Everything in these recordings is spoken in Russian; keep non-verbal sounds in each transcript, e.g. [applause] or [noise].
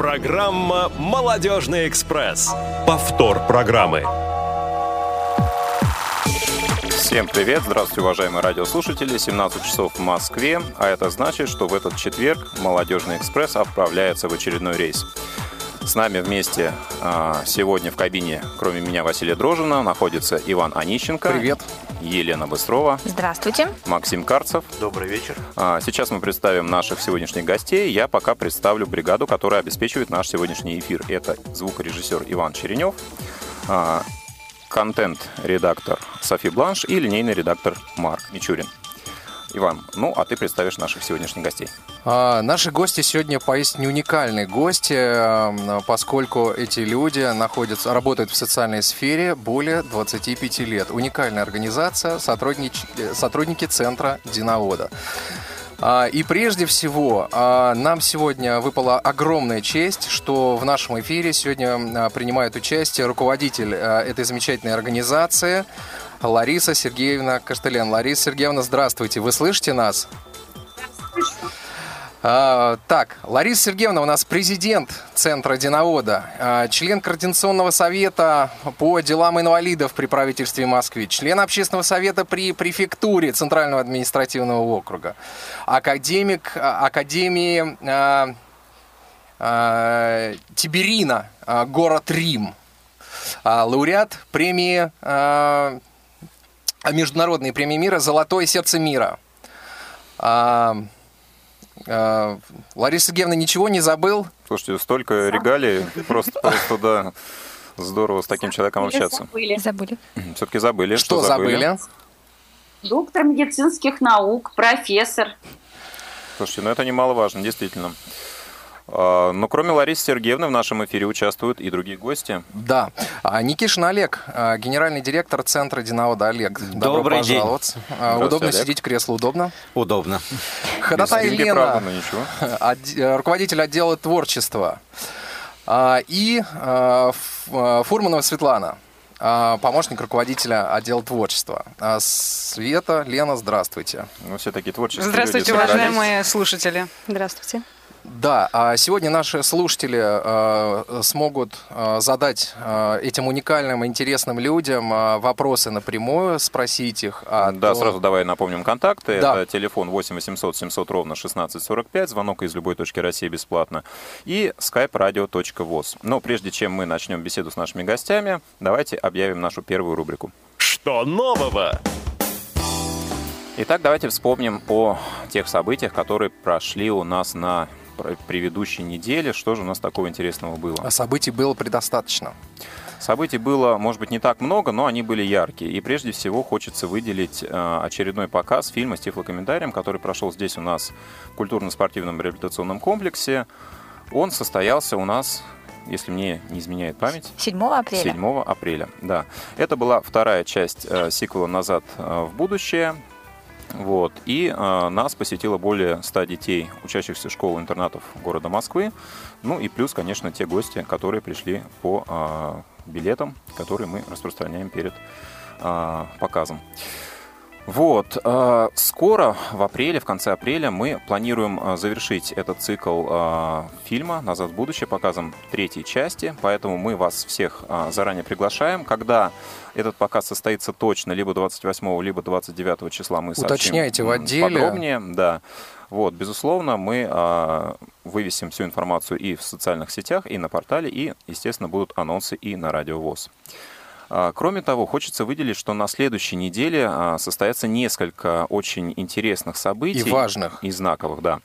Программа «Молодежный экспресс». Повтор программы. Всем привет! Здравствуйте, уважаемые радиослушатели! 17 часов в Москве, а это значит, что в этот четверг «Молодежный экспресс» отправляется в очередной рейс. С нами вместе а, сегодня в кабине, кроме меня, Василия Дрожина, находится Иван Онищенко. Привет. Елена Быстрова. Здравствуйте. Максим Карцев. Добрый вечер. А, сейчас мы представим наших сегодняшних гостей. Я пока представлю бригаду, которая обеспечивает наш сегодняшний эфир. Это звукорежиссер Иван Черенев, а, контент-редактор Софи Бланш и линейный редактор Марк Мичурин. Иван, ну а ты представишь наших сегодняшних гостей. А, наши гости сегодня поистине уникальные гости, э, поскольку эти люди находятся, работают в социальной сфере более 25 лет. Уникальная организация, сотруднич, сотрудники центра Диновода. А, И прежде всего, а, нам сегодня выпала огромная честь, что в нашем эфире сегодня а, принимает участие руководитель этой замечательной организации Лариса Сергеевна Каштелян. Лариса Сергеевна, здравствуйте. Вы слышите нас? А, так, Лариса Сергеевна у нас президент Центра Диновода, а, член Координационного совета по делам инвалидов при правительстве Москвы, член Общественного совета при префектуре Центрального административного округа, академик а, Академии а, а, Тиберина, город Рим, а, лауреат премии, а, международной премии мира «Золотое сердце мира». А, а, Лариса Сергеевна, ничего не забыл? Слушайте, столько регалий, просто, просто да, здорово с таким человеком общаться. Забыли. Забыли. Все-таки забыли. Что, забыли? Доктор медицинских наук, профессор. Слушайте, ну это немаловажно, действительно. А, Но кроме Ларисы Сергеевны в нашем эфире участвуют и другие гости. Да. А, Никишин Олег, а, генеральный директор Центра Динаода Олег. Добро Добрый день. пожаловать. Здравствуйте, Удобно Олег. сидеть, кресло удобно. Удобно. Ходатай Елена, правда, [laughs] э, руководитель отдела творчества. И Фурманова Светлана, помощник руководителя отдела творчества. Света, Лена, здравствуйте. Ну, все такие творческие Здравствуйте, люди уважаемые слушатели. Здравствуйте. Да, а сегодня наши слушатели э, смогут э, задать э, этим уникальным, интересным людям вопросы напрямую, спросить их. о Да, том- сразу давай напомним контакты. Да. Это телефон 8 800 700 ровно 1645, звонок из любой точки России бесплатно, и skype radio.voz. Но прежде чем мы начнем беседу с нашими гостями, давайте объявим нашу первую рубрику. Что нового? Итак, давайте вспомним о тех событиях, которые прошли у нас на предыдущей неделе. Что же у нас такого интересного было? А Событий было предостаточно. Событий было, может быть, не так много, но они были яркие. И прежде всего хочется выделить э, очередной показ фильма с тифлокомментарием, который прошел здесь у нас в культурно-спортивном реабилитационном комплексе. Он состоялся у нас, если мне не изменяет память, 7 апреля. 7 апреля. Да. Это была вторая часть э, сиквела «Назад э, в будущее». Вот. И э, нас посетило более 100 детей, учащихся школ-интернатов города Москвы. Ну и плюс, конечно, те гости, которые пришли по э, билетам, которые мы распространяем перед э, показом. Вот. э, Скоро, в апреле, в конце апреля, мы планируем э, завершить этот цикл э, фильма «Назад в будущее» показом третьей части, поэтому мы вас всех заранее приглашаем. Когда этот показ состоится точно, либо 28, либо 29 числа мы Уточняйте в отделе. подробнее. Да. Вот, безусловно, мы э, вывесим всю информацию и в социальных сетях, и на портале, и, естественно, будут анонсы и на Радио ВОЗ. А, Кроме того, хочется выделить, что на следующей неделе а, состоятся несколько очень интересных событий. И важных. И знаковых, да.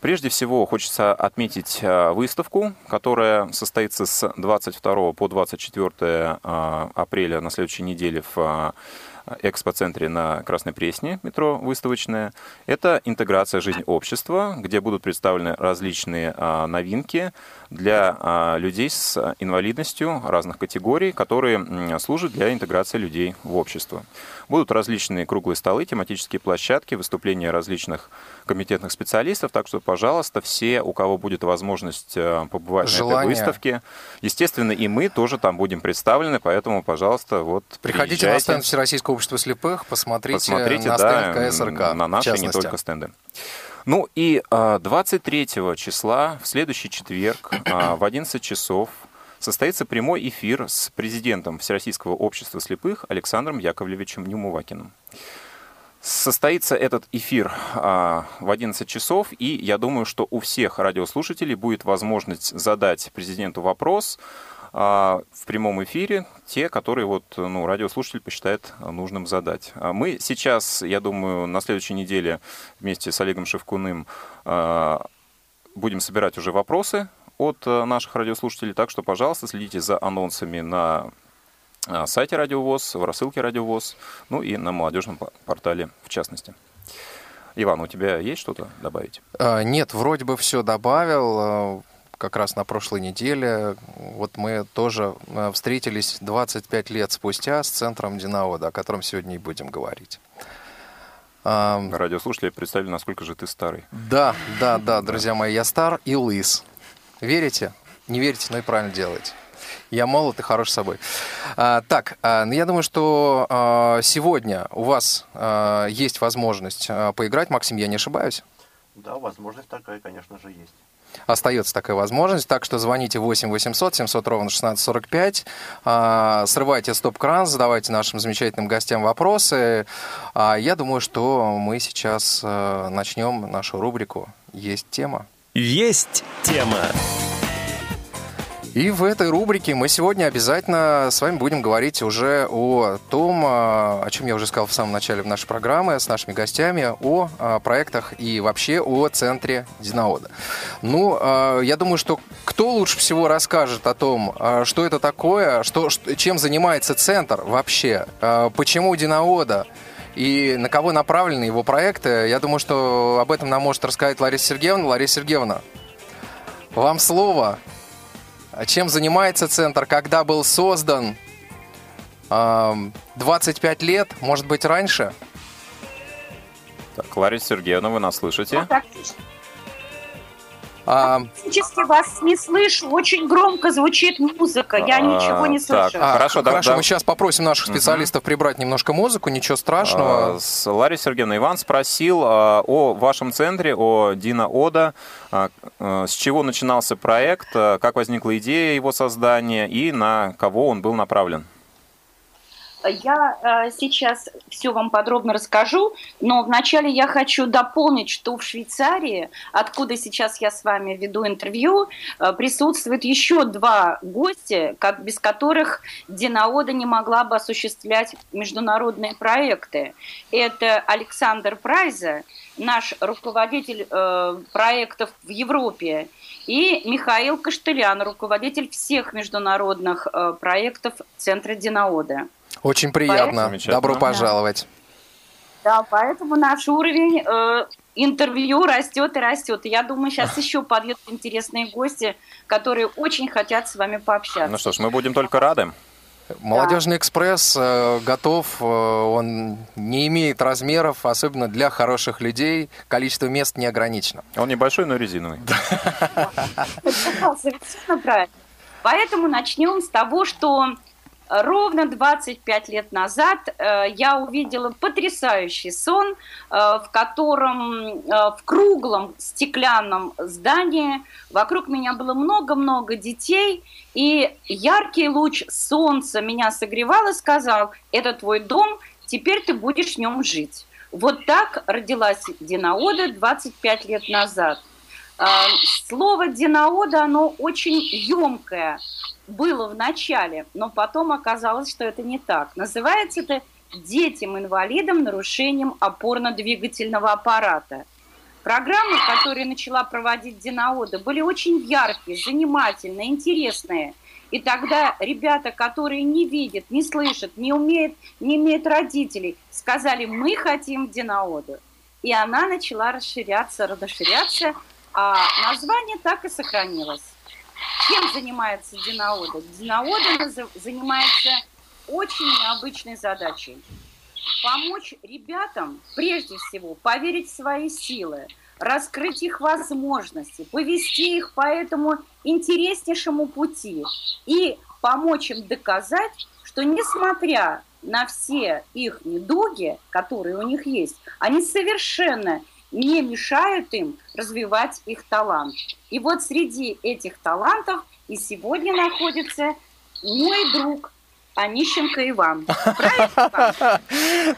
Прежде всего, хочется отметить а, выставку, которая состоится с 22 по 24 а, апреля на следующей неделе в экспоцентре на Красной Пресне, метро выставочное. Это интеграция жизнь общества, где будут представлены различные новинки для а, людей с инвалидностью разных категорий, которые служат для интеграции людей в общество. Будут различные круглые столы, тематические площадки, выступления различных комитетных специалистов. Так что, пожалуйста, все, у кого будет возможность э, побывать на Желание. этой выставке, естественно, и мы тоже там будем представлены, поэтому, пожалуйста, вот Приходите на приезжайте. стенд Всероссийского общества слепых, посмотрите, Посмотрите, на да, стенд КСРК. на наши, не только стенды. Ну и 23 числа, в следующий четверг, в 11 часов, состоится прямой эфир с президентом Всероссийского общества слепых Александром Яковлевичем Немувакиным. Состоится этот эфир а, в 11 часов, и я думаю, что у всех радиослушателей будет возможность задать президенту вопрос а, в прямом эфире, те, которые вот, ну, радиослушатель посчитает нужным задать. А мы сейчас, я думаю, на следующей неделе вместе с Олегом Шевкуным а, будем собирать уже вопросы от наших радиослушателей, так что, пожалуйста, следите за анонсами на а, сайте Радиовоз, в рассылке Радиовоз, ну и на молодежном портале в частности. Иван, у тебя есть что-то добавить? А, нет, вроде бы все добавил. Как раз на прошлой неделе вот мы тоже встретились 25 лет спустя с центром Динаода, о котором сегодня и будем говорить. Радиослушатели представили, насколько же ты старый. Да, да, да, друзья мои, я стар и лыс. Верите? Не верите, но и правильно делаете. Я молод и хорош собой. А, так, а, ну, я думаю, что а, сегодня у вас а, есть возможность а, поиграть. Максим, я не ошибаюсь? Да, возможность такая, конечно же, есть. Остается такая возможность, так что звоните 8 800 700 ровно 1645, а, срывайте стоп-кран, задавайте нашим замечательным гостям вопросы. А, я думаю, что мы сейчас а, начнем нашу рубрику «Есть тема». Есть тема. И в этой рубрике мы сегодня обязательно с вами будем говорить уже о том, а, о чем я уже сказал в самом начале нашей программы с нашими гостями, о а, проектах и вообще о центре Динаода. Ну, а, я думаю, что кто лучше всего расскажет о том, что это такое, что, чем занимается центр вообще, почему Динаода, и на кого направлены его проекты. Я думаю, что об этом нам может рассказать Лариса Сергеевна. Лариса Сергеевна, вам слово. Чем занимается центр, когда был создан? 25 лет, может быть, раньше? Так, Лариса Сергеевна, вы нас слышите? Ну, а... Практически вас не слышу, очень громко звучит музыка, я а, ничего не слышу. Так, а, хорошо, хорошо, да, мы сейчас попросим наших специалистов угу. прибрать немножко музыку, ничего страшного. А, Лариса Сергеевна, Иван спросил а, о вашем центре, о Дина Ода, а, а, с чего начинался проект, а, как возникла идея его создания и на кого он был направлен. Я э, сейчас все вам подробно расскажу, но вначале я хочу дополнить, что в Швейцарии, откуда сейчас я с вами веду интервью, э, присутствует еще два гостя, без которых Динаода не могла бы осуществлять международные проекты. Это Александр Прайза, наш руководитель э, проектов в Европе, и Михаил Каштелян, руководитель всех международных э, проектов Центра Динаода. Очень приятно. Поэтому... Добро пожаловать. Да, поэтому наш уровень э, интервью растет и растет. И я думаю, сейчас еще подъедут интересные гости, которые очень хотят с вами пообщаться. Ну что ж, мы будем только рады. Молодежный экспресс э, готов, э, он не имеет размеров, особенно для хороших людей. Количество мест не ограничено. Он небольшой, но резиновый. Совершенно правильно. Поэтому начнем с того, что ровно 25 лет назад э, я увидела потрясающий сон, э, в котором э, в круглом стеклянном здании вокруг меня было много-много детей, и яркий луч солнца меня согревал и сказал, это твой дом, теперь ты будешь в нем жить. Вот так родилась Динаода 25 лет назад. Слово Динаода, оно очень емкое – было в начале, но потом оказалось, что это не так. Называется это детям-инвалидам нарушением опорно-двигательного аппарата. Программы, которые начала проводить Динаода, были очень яркие, занимательные, интересные. И тогда ребята, которые не видят, не слышат, не умеют, не имеют родителей, сказали, мы хотим Динаоду. И она начала расширяться, расширяться, а название так и сохранилось. Чем занимается Динаода? Динаода занимается очень необычной задачей. Помочь ребятам, прежде всего, поверить в свои силы, раскрыть их возможности, повести их по этому интереснейшему пути и помочь им доказать, что несмотря на все их недуги, которые у них есть, они совершенно не мешают им развивать их талант. И вот среди этих талантов и сегодня находится мой друг Онищенко Иван. Правильно?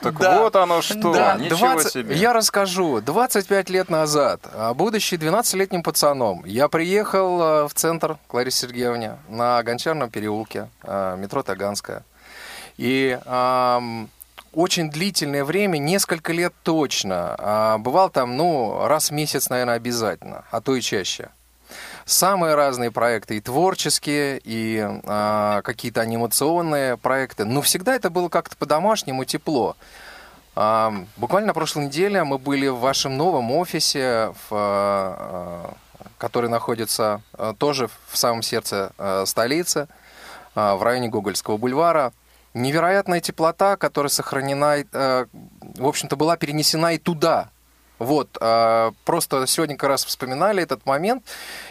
Так Да. вот оно что, Да, ничего 20 себе. Я расскажу. 25 лет назад, а, будучи 12-летним пацаном, я приехал а, в центр к Ларисе Сергеевне на Гончарном переулке, а, метро Таганская. И очень длительное время, несколько лет точно, а, бывал там, ну, раз в месяц, наверное, обязательно, а то и чаще. Самые разные проекты, и творческие, и а, какие-то анимационные проекты. Но всегда это было как-то по-домашнему тепло. А, Буквально на прошлой неделе мы были в вашем новом офисе, в, а, а, который находится а, тоже в самом сердце а, столицы, а, в районе Гогольского бульвара. Невероятная теплота, которая сохранена, э, в общем-то, была перенесена и туда. Вот, а, просто сегодня как раз вспоминали этот момент,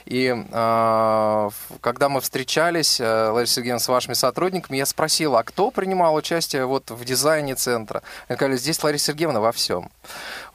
и в- когда мы встречались, э, Лариса Сергеевна, с вашими сотрудниками, я спросил, а кто принимал участие вот в дизайне центра? Они сказали, здесь Лариса Сергеевна во всем.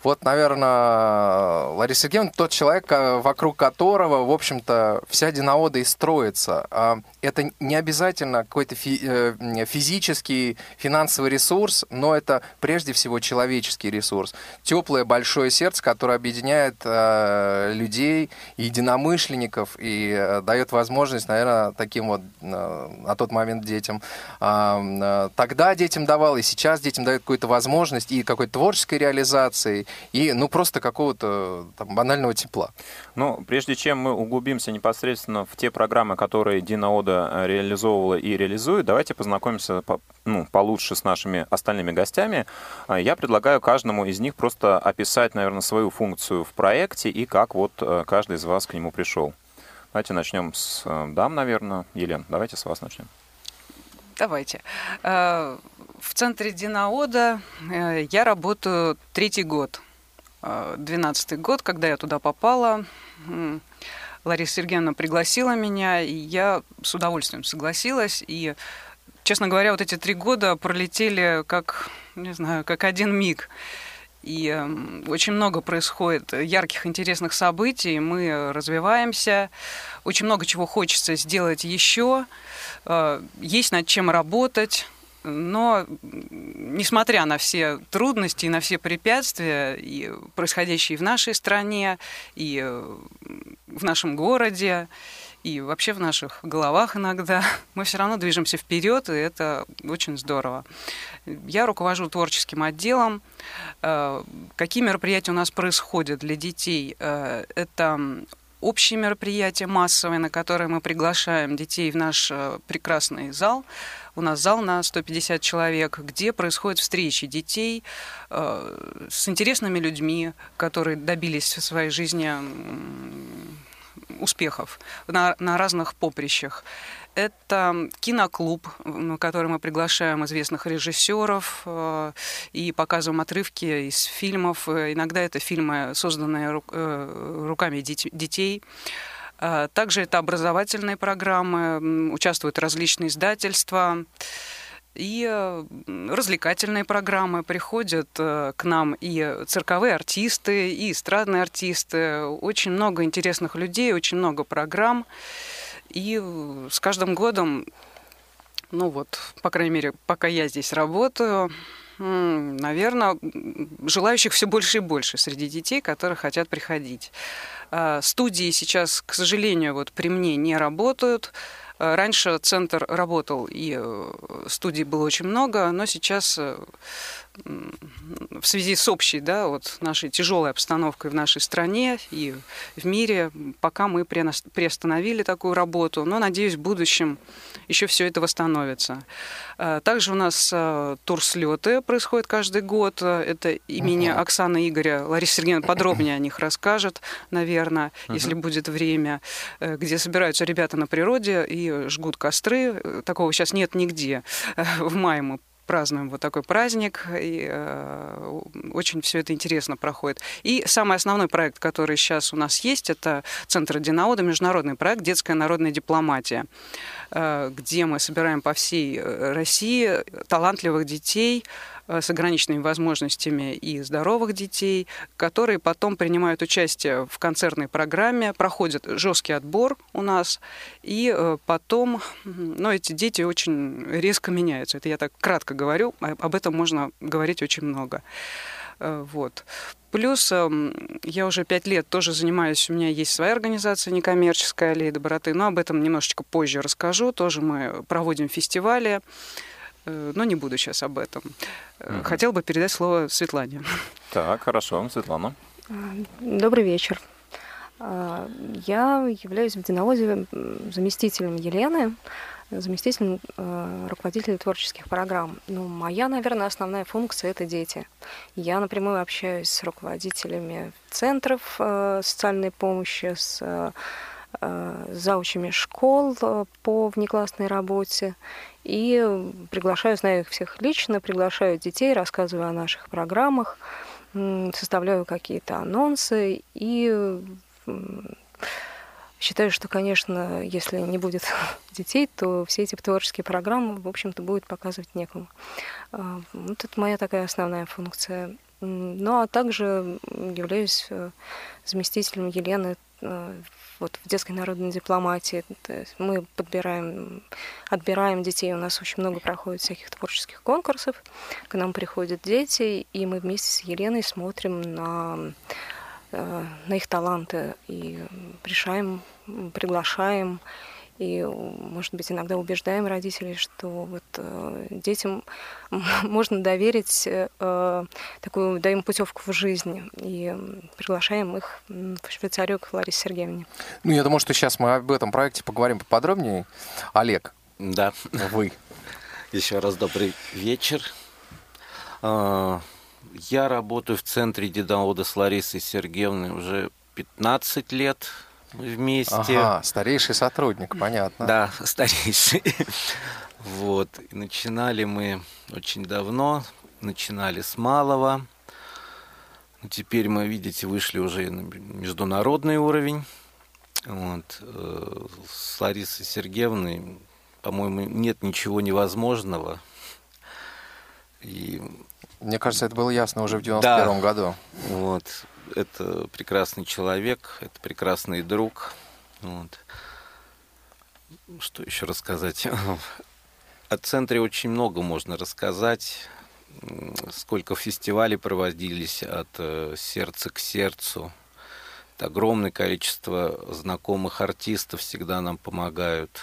Вот, наверное, Лариса Сергеевна тот человек, а, вокруг которого, в общем-то, вся Динаода и строится. А Это не обязательно какой-то фи- э, физический, финансовый ресурс, но это прежде всего человеческий ресурс. Теплое большое сердце, которое объединяет э, людей, единомышленников и э, дает возможность, наверное, таким вот э, на тот момент детям. а, э, Тогда детям давал, и сейчас детям дает какую-то возможность и какой-то творческой реализации, и ну просто какого-то там, банального тепла. Ну, прежде чем мы углубимся непосредственно в те программы, которые Дина Ода э, реализовывала и реализует, давайте познакомимся по- ну, получше с нашими остальными гостями. А, Я предлагаю каждому из них просто описать, наверное, свою функцию в проекте и как вот э, каждый из вас к нему пришел. Давайте начнем с э, дам, наверное. Елена, давайте с вас начнем. Давайте. В центре Динаода э, я работаю третий год. Э, Двенадцатый год, когда я туда попала. Лариса Сергеевна пригласила меня, и я с удовольствием согласилась. И, честно говоря, вот эти три года пролетели как, не знаю, как один миг. И эм, очень много происходит ярких, интересных событий. Мы развиваемся. Очень много чего хочется сделать еще. Э, Есть над чем работать. Но, несмотря на все трудности и на все препятствия, и происходящие в нашей стране, и в нашем городе, и вообще в наших головах иногда, [laughs] мы все равно движемся вперед, и это очень здорово. Я руковожу творческим отделом. Э, Какие мероприятия у нас происходят для детей? Э, Это общие мероприятия массовые, на которые мы приглашаем детей в наш э, прекрасный зал. У нас зал на 150 человек, где происходят встречи детей э, с интересными людьми, которые добились в своей жизни успехов на, на разных поприщах. Это киноклуб, на который мы приглашаем известных режиссеров э, и показываем отрывки из фильмов. Э, Иногда это фильмы, созданные э, руками детей. Также это образовательные программы, участвуют различные издательства. И развлекательные программы приходят к нам и цирковые артисты, и эстрадные артисты. Очень много интересных людей, очень много программ. И э, с каждым годом, ну вот, по крайней мере, пока я здесь работаю, наверное, желающих все больше и больше среди детей, которые хотят приходить. А, Студии сейчас, к сожалению, вот при мне не работают. А, Раньше центр работал, и э, студий было очень много, но сейчас э, в связи с общей, да, вот нашей тяжелой обстановкой в нашей стране и в мире, пока мы приос- приостановили такую работу, но, надеюсь, в будущем еще все это восстановится. А, Также у нас а, турслеты происходят каждый год. Это имени Оксаны Игоря. Лариса Сергеевна подробнее о них расскажет, наверное, если будет время, э, где собираются ребята на природе и жгут костры. Э, Такого сейчас нет нигде. Э, В мае мы празднуем вот такой праздник, и э, очень все это интересно проходит. И самый основной проект, который сейчас у нас есть, это Центр Динаода, международный проект «Детская народная дипломатия». где мы собираем по всей России талантливых детей, с ограниченными возможностями и здоровых детей, которые потом принимают участие в концертной программе, проходят жесткий отбор у нас, и потом, ну, эти дети очень резко меняются. Это я так кратко говорю, об этом можно говорить очень много. Э, вот. Плюс эм, я уже пять лет тоже занимаюсь, у меня есть своя организация некоммерческая «Аллея доброты», но об этом немножечко позже расскажу. Тоже мы проводим фестивали, э, но не буду сейчас об этом. Угу. Хотел бы передать слово Светлане. [laughs] Так, хорошо, Светлана. Добрый вечер. Я являюсь в Динаводе заместителем Елены заместитель э, руководителя творческих программ. Ну, моя, наверное, основная функция – это дети. Я напрямую общаюсь с руководителями центров э, социальной помощи, с э, заучами школ э, по внеклассной работе. И приглашаю, знаю их всех лично, приглашаю детей, рассказываю о наших программах, составляю какие-то анонсы и Считаю, что, конечно, если не будет [laughs] детей, то все эти творческие программы, в общем-то, будет показывать некому. А, вот это моя такая основная функция. Ну, а также являюсь э, заместителем Елены э, вот в детской народной дипломатии. мы подбираем, отбираем детей. У нас очень много проходит всяких творческих конкурсов. К нам приходят дети, и мы вместе с Еленой смотрим на Э, на их таланты и решаем, приглашаем и, может быть, иногда убеждаем родителей, что вот э, детям [laughs] можно доверить э, такую, даем путевку в жизнь и приглашаем их в Швейцарию к Ларисе Сергеевне. Ну, я думаю, что сейчас мы об этом проекте поговорим поподробнее. Олег. Да. [laughs] Вы. Еще раз добрый вечер. А, я работаю в центре Дедовода с Ларисой Сергеевной уже 15 лет вместе. Ага, старейший сотрудник, понятно. Да, [laughs] старейший. Вот. И начинали мы очень давно, начинали с малого. Теперь мы, видите, вышли уже на международный уровень. Вот. Э, с Ларисой Сергеевной, по-моему, нет ничего невозможного. И мне кажется, это было ясно уже в 91 да. году. Вот. Это прекрасный человек, это прекрасный друг. Вот. Что еще рассказать? [laughs] О центре очень много можно рассказать. Сколько фестивалей проводились от э, сердца к сердцу. Это огромное количество знакомых артистов всегда нам помогают.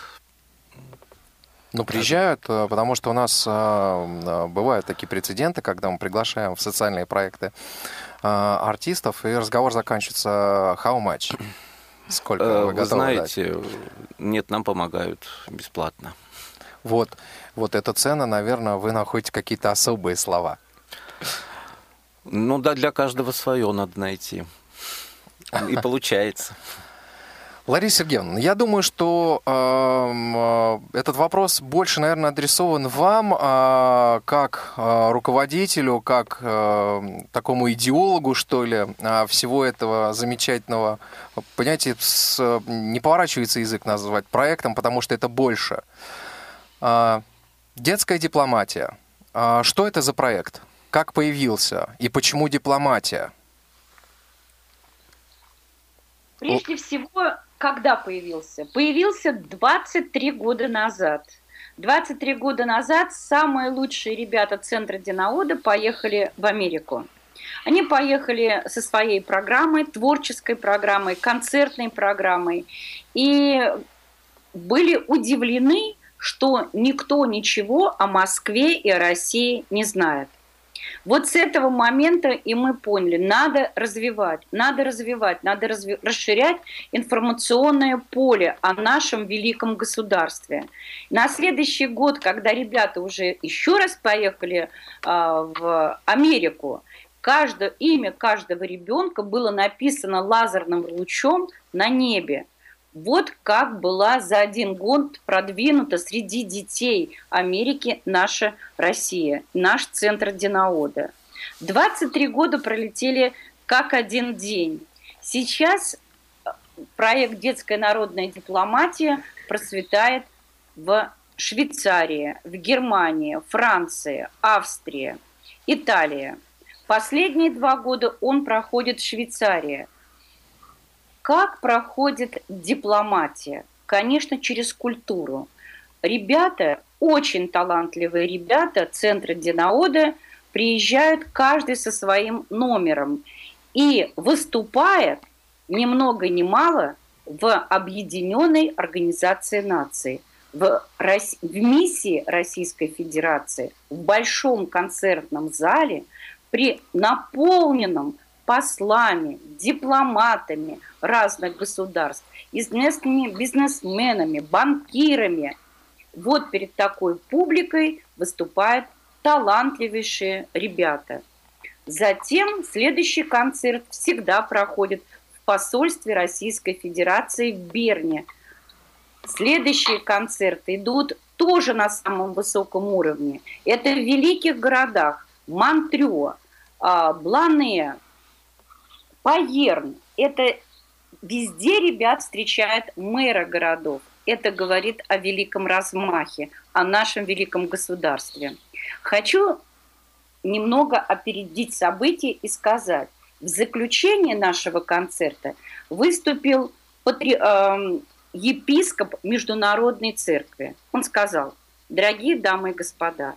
Ну, приезжают, э, потому что у нас э, бывают такие прецеденты, когда мы приглашаем в социальные проекты артистов, и разговор заканчивается how much? [clears throat] Сколько вы, вы знаете, дать? нет, нам помогают бесплатно. Вот, вот эта цена, наверное, вы находите какие-то особые слова. Ну да, для каждого свое надо найти. И получается. [laughs] Лариса Сергеевна, я думаю, что э, этот вопрос больше, наверное, адресован вам э, как э, руководителю, как э, такому идеологу, что ли, э, всего этого замечательного. Понимаете, с, не поворачивается язык назвать проектом, потому что это больше. Э, детская дипломатия. Э, что это за проект? Как появился? И почему дипломатия? Прежде всего, когда появился? Появился 23 года назад. 23 года назад самые лучшие ребята Центра Динаода поехали в Америку. Они поехали со своей программой, творческой программой, концертной программой. И были удивлены, что никто ничего о Москве и о России не знает. Вот с этого момента и мы поняли, надо развивать, надо развивать, надо разви- расширять информационное поле о нашем великом государстве. На следующий год, когда ребята уже еще раз поехали э, в Америку, каждое имя каждого ребенка было написано лазерным лучом на небе. Вот как была за один год продвинута среди детей Америки наша Россия, наш центр Динаода. 23 года пролетели как один день. Сейчас э, проект «Детская народная дипломатия» процветает в Швейцарии, в Германии, Франции, Австрии, Италии. Последние два года он проходит в Швейцарии. Как проходит дипломатия? Конечно, через культуру. Ребята, очень талантливые ребята Центра Динаода приезжают каждый со своим номером и выступает ни много ни мало в Объединенной Организации Наций, в, Рос... в миссии Российской Федерации, в большом концертном зале при наполненном послами, дипломатами разных государств, известными бизнесменами, банкирами. Вот перед такой публикой выступают талантливейшие ребята. Затем следующий концерт всегда проходит в посольстве Российской Федерации в Берне. Следующие концерты идут тоже на самом высоком уровне. Это в великих городах Монтрё, а, Блане, Паерн. Это везде ребят встречают мэра городов. Это говорит о великом размахе, о нашем великом государстве. Хочу немного опередить события и сказать, в заключение нашего концерта выступил патри... э, епископ Международной Церкви. Он сказал, дорогие дамы и господа,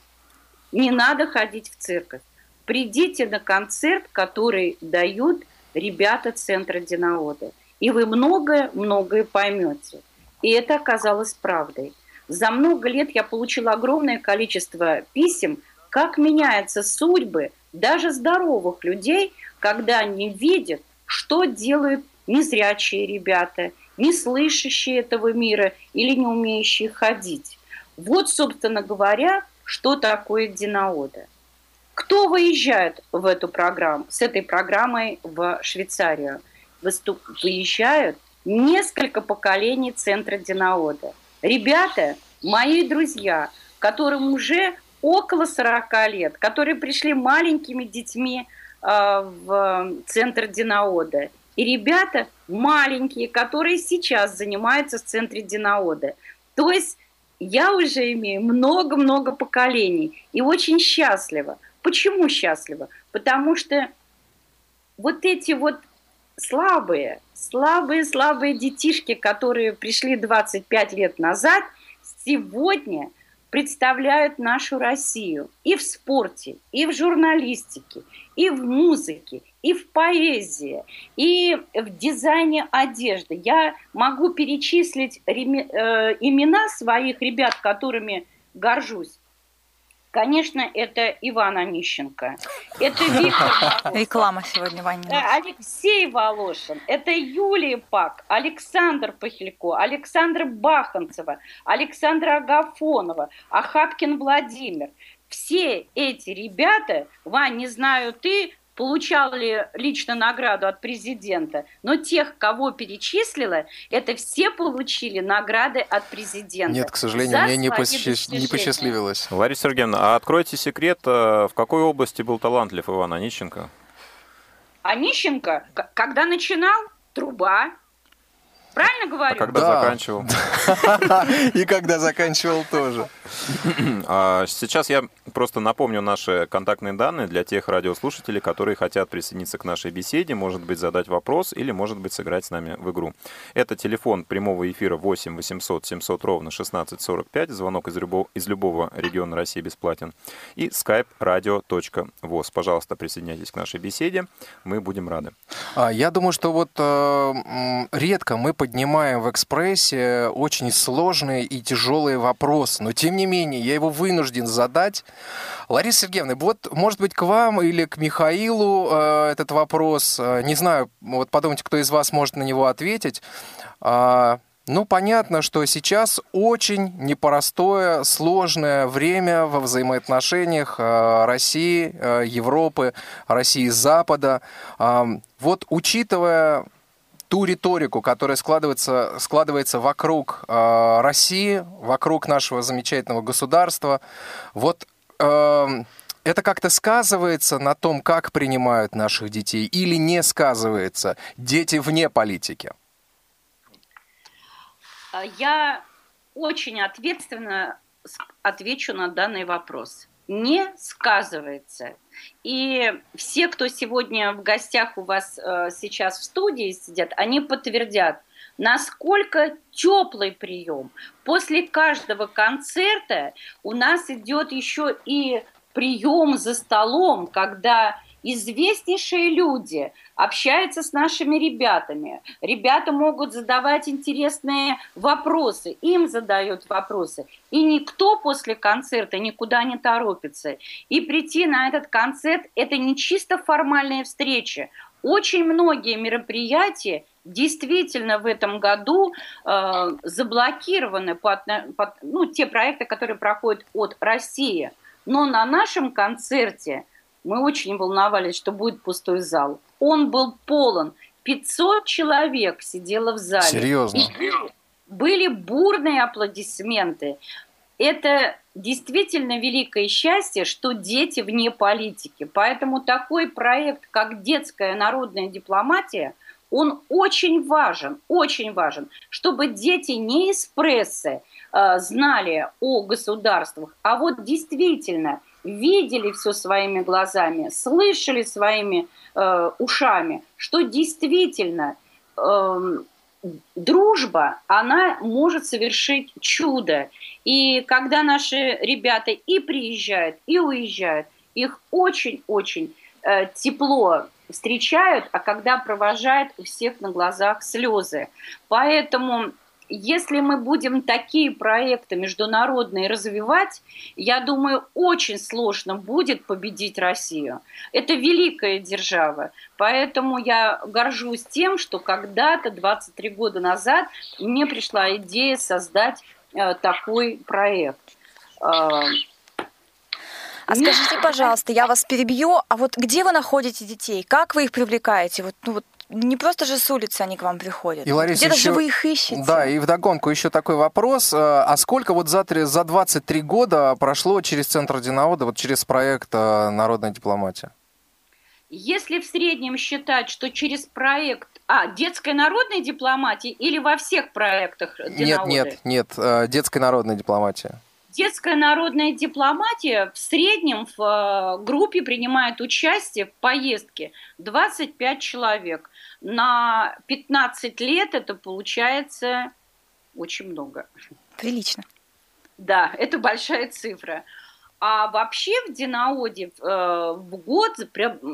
не надо ходить в церковь. Придите на концерт, который дают ребята Центра Динаода. И вы многое-многое поймете. И это оказалось правдой. За много лет я получила огромное количество писем, как меняются судьбы даже здоровых людей, когда они видят, что делают незрячие ребята, не слышащие этого мира или не умеющие ходить. Вот, собственно говоря, что такое Динаода. Кто выезжает в эту программу, с этой программой в Швейцарию? Выступ, выезжают несколько поколений Центра Динаода. Ребята, мои друзья, которым уже около 40 лет, которые пришли маленькими детьми э, в Центр Динаода. И ребята маленькие, которые сейчас занимаются в Центре Динаода. То есть я уже имею много-много поколений и очень счастлива. Почему счастлива? Потому что вот эти вот слабые, слабые, слабые детишки, которые пришли 25 лет назад, сегодня представляют нашу Россию и в спорте, и в журналистике, и в музыке, и в поэзии, и в дизайне одежды. Я могу перечислить э, имена своих ребят, которыми горжусь. Конечно, это Иван Онищенко, [laughs] это Виктор Реклама сегодня, Ваня. Алексей Волошин, это Юлия Пак, Александр Пахилько, Александра Баханцева, Александра Агафонова, Ахапкин Владимир. Все эти ребята, Вань, не знаю ты, получали лично награду от президента, но тех, кого перечислила, это все получили награды от президента. Нет, к сожалению, мне не, посчаст... не посчастливилось. Лариса Сергеевна, а откройте секрет, э, в какой области был талантлив Иван Онищенко? Онищенко, когда начинал, труба, Правильно говорю? А когда да. заканчивал? [laughs] И когда заканчивал тоже. [clears throat] А, сейчас я просто напомню наши контактные данные для тех радиослушателей, которые хотят присоединиться к нашей беседе, может быть, задать вопрос или, может быть, сыграть с нами в игру. Это телефон прямого эфира 8 800 700 ровно 1645, звонок из любого, из любого региона России бесплатен, и skype radio.voz. Пожалуйста, присоединяйтесь к нашей беседе, мы будем рады. А, я думаю, что вот э, редко мы поднимаем в экспрессе очень сложные и тяжелые вопросы, но тем не менее я его вынужден задать. Лариса Сергеевна, вот, может быть, к вам или к Михаилу э, этот вопрос, э, не знаю, вот подумайте, кто из вас может на него ответить. Э, ну, понятно, что сейчас очень непростое, сложное время во взаимоотношениях э, России, э, Европы, России Запада. Вот учитывая ту риторику, которая складывается, складывается вокруг э, России, вокруг нашего замечательного государства, вот э, это как-то сказывается на том, как принимают наших детей, или не сказывается? Дети вне политики. Я очень ответственно отвечу на данный вопрос. Не сказывается. И все, кто сегодня в гостях у вас э, сейчас в студии сидят, они подтвердят, насколько теплый прием. После каждого концерта у нас идет еще и прием за столом, когда известнейшие люди общаются с нашими ребятами. Ребята могут задавать интересные вопросы, им задают вопросы. И никто после концерта никуда не торопится. И прийти на этот концерт – это не чисто формальная встреча. Очень многие мероприятия действительно в этом году э, заблокированы, под, под, ну, те проекты, которые проходят от России. Но на нашем концерте – мы очень волновались, что будет пустой зал. Он был полон. 500 человек сидело в зале. Серьезно? И были бурные аплодисменты. Это действительно великое счастье, что дети вне политики. Поэтому такой проект, как детская народная дипломатия, он очень важен, очень важен, чтобы дети не из прессы э, знали о государствах, а вот действительно видели все своими глазами, слышали своими э, ушами, что действительно э, дружба, она может совершить чудо. И когда наши ребята и приезжают, и уезжают, их очень-очень э, тепло встречают, а когда провожают, у всех на глазах слезы. Поэтому если мы будем такие проекты международные развивать, я думаю, очень сложно будет победить Россию. Это великая держава. Поэтому я горжусь тем, что когда-то, 23 года назад, мне пришла идея создать э, такой проект. Э, а скажите, пожалуйста, я вас перебью, а вот где вы находите детей? Как вы их привлекаете? Вот, ну, вот не просто же с улицы они к вам приходят. И, Лариса, Где-то еще... же вы их ищете. Да, и вдогонку еще такой вопрос. Э, а сколько вот за, за 23 года прошло через Центр Динаода, вот через проект э, «Народная дипломатия»? Если в среднем считать, что через проект... А, детская народная дипломатия или во всех проектах Динаоды? Нет, нет, нет, э, детская народная дипломатия. Детская народная дипломатия в среднем в группе принимает участие в поездке 25 человек на 15 лет это получается очень много. Прилично. Да, это большая цифра. А вообще в Динаоде э, в год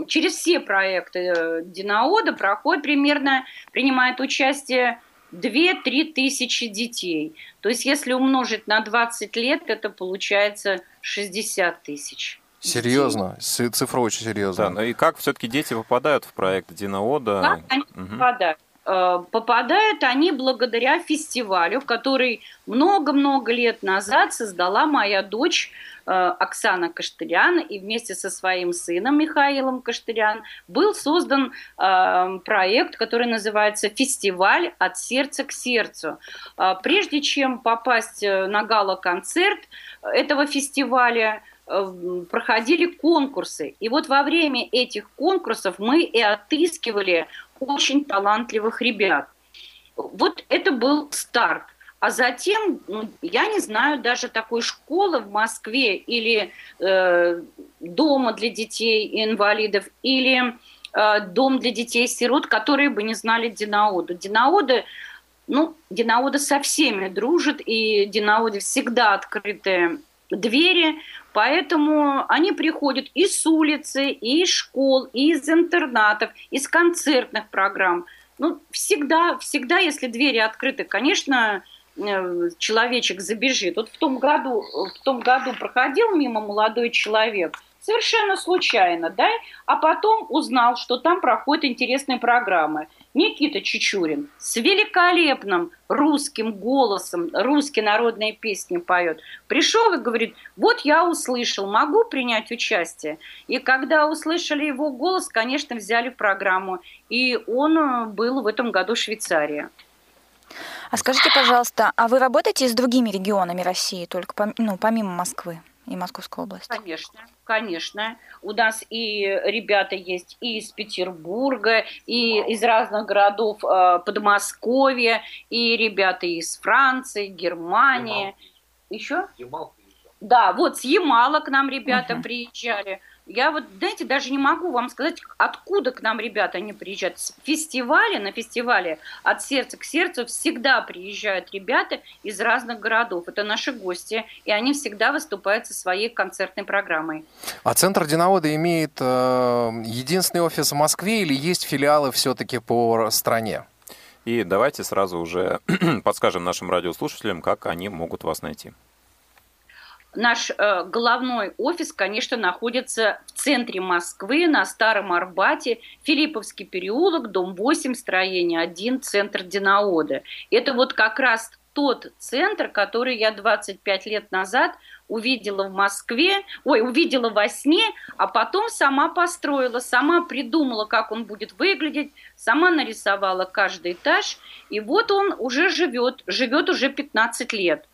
через все проекты э, Динаода проходит примерно, принимает участие 2-3 тысячи детей. То есть если умножить на 20 лет, это получается 60 тысяч. Серьезно, цифра очень серьезная. Да, ну и как все-таки дети попадают в проект Диноода? Как они угу. попадают? Э, попадают они благодаря фестивалю, который много-много лет назад создала моя дочь э, Оксана Каштырян, и вместе со своим сыном Михаилом Каштырян был создан э, проект, который называется «Фестиваль от сердца к сердцу». Прежде чем попасть на гала-концерт этого фестиваля, проходили конкурсы. И вот во время этих конкурсов мы и отыскивали очень талантливых ребят. Вот это был старт. А затем, ну, я не знаю даже такой школы в Москве или э, дома для детей инвалидов, или э, дом для детей-сирот, которые бы не знали Динаоду. Динаода, ну, Динаода со всеми дружит, и Динаоде всегда открыты двери. Поэтому они приходят и с улицы, и из школ, и из интернатов, из концертных программ. Ну, всегда, всегда, если двери открыты, конечно, э, человечек забежит. Вот в том году, в том году проходил мимо молодой человек, совершенно случайно, да, а потом узнал, что там проходят интересные программы. Никита Чечурин с великолепным русским голосом, русские народные песни поет. Пришел и говорит, вот я услышал, могу принять участие. И когда услышали его голос, конечно, взяли в программу. И он э, был в этом году в Швейцарии. А скажите, пожалуйста, а вы работаете с другими регионами России, только ну, помимо Москвы? И Московской области? Конечно, конечно. У нас и ребята есть и из Петербурга, и из разных городов э, Подмосковья, и ребята из Франции, Германии. Еще? Ямал Да, вот с Ямала к нам ребята угу. приезжали. Я вот, знаете, даже не могу вам сказать, откуда к нам ребята они приезжают. С фестиваля, на фестивале от сердца к сердцу всегда приезжают ребята из разных городов. Это наши гости, и они всегда выступают со своей концертной программой. А Центр Динаода имеет э, единственный офис в Москве или есть филиалы все-таки по стране? И давайте сразу уже [clears throat] подскажем нашим радиослушателям, как они могут вас найти. Наш э, головной офис, конечно, находится в центре Москвы, на Старом Арбате, Филипповский переулок, дом 8, строение 1, центр Динаода. Это вот как раз тот центр, который я 25 лет назад увидела в Москве, ой, увидела во сне, а потом сама построила, сама придумала, как он будет выглядеть, сама нарисовала каждый этаж, и вот он уже живет, живет уже 15 лет.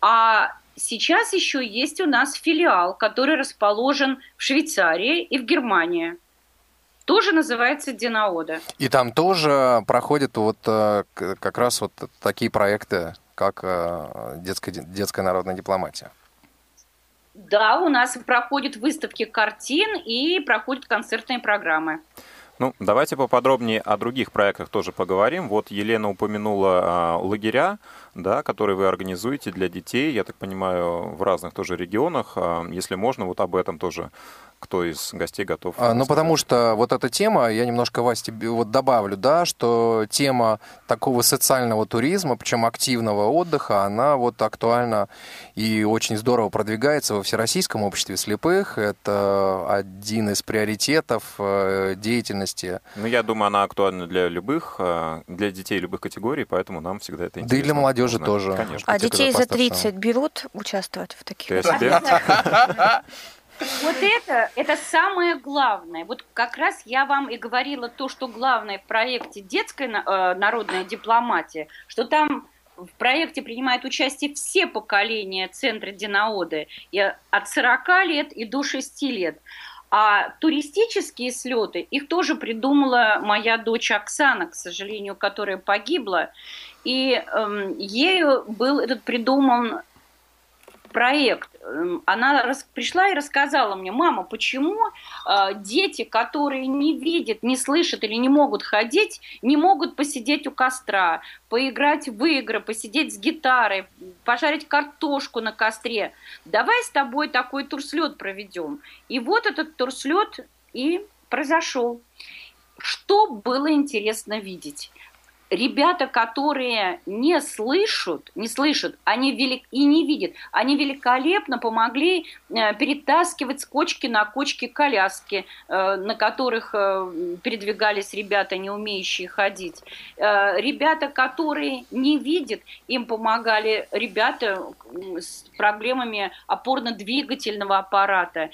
А Сейчас еще есть у нас филиал, который расположен в Швейцарии и в Германии. Тоже называется Динаода. И там тоже проходят вот э, как раз вот такие проекты, как э, детская, детская народная дипломатия. Да, у нас проходят выставки картин и проходят концертные программы. Ну, давайте поподробнее о других проектах тоже поговорим. Вот Елена упомянула а, лагеря, да, которые вы организуете для детей, я так понимаю, в разных тоже регионах. А, если можно, вот об этом тоже кто из гостей готов? А, ну, потому что вот эта тема, я немножко, вас тебе вот добавлю, да, что тема такого социального туризма, причем активного отдыха, она вот актуальна и очень здорово продвигается во Всероссийском обществе слепых. Это один из приоритетов э, деятельности. Ну, я думаю, она актуальна для любых, э, для детей любых категорий, поэтому нам всегда это интересно. Да и для молодежи тоже. Конечно. А детей за 30 берут участвовать в таких? Вот это, это самое главное. Вот как раз я вам и говорила то, что главное в проекте детская э, народная дипломатия, что там в проекте принимают участие все поколения Центра Динаоды, и от 40 лет и до 6 лет. А туристические слеты, их тоже придумала моя дочь Оксана, к сожалению, которая погибла. И э, ею был этот придуман проект, эм, она пришла и рассказала мне, мама, почему э, дети, которые не видят, не слышат или не могут ходить, не могут посидеть у костра, поиграть в игры, посидеть с гитарой, пожарить картошку на костре. Давай с тобой такой турслет проведем. И вот этот турслет и произошел. Что было интересно видеть? Ребята, которые не слышат, не слышат, они велик, и не видят, они великолепно помогли э, перетаскивать с кочки на кочки коляски, э, на которых э, передвигались ребята, не умеющие ходить. Ребята, которые не видят, им помогали ребята с проблемами опорно-двигательного аппарата.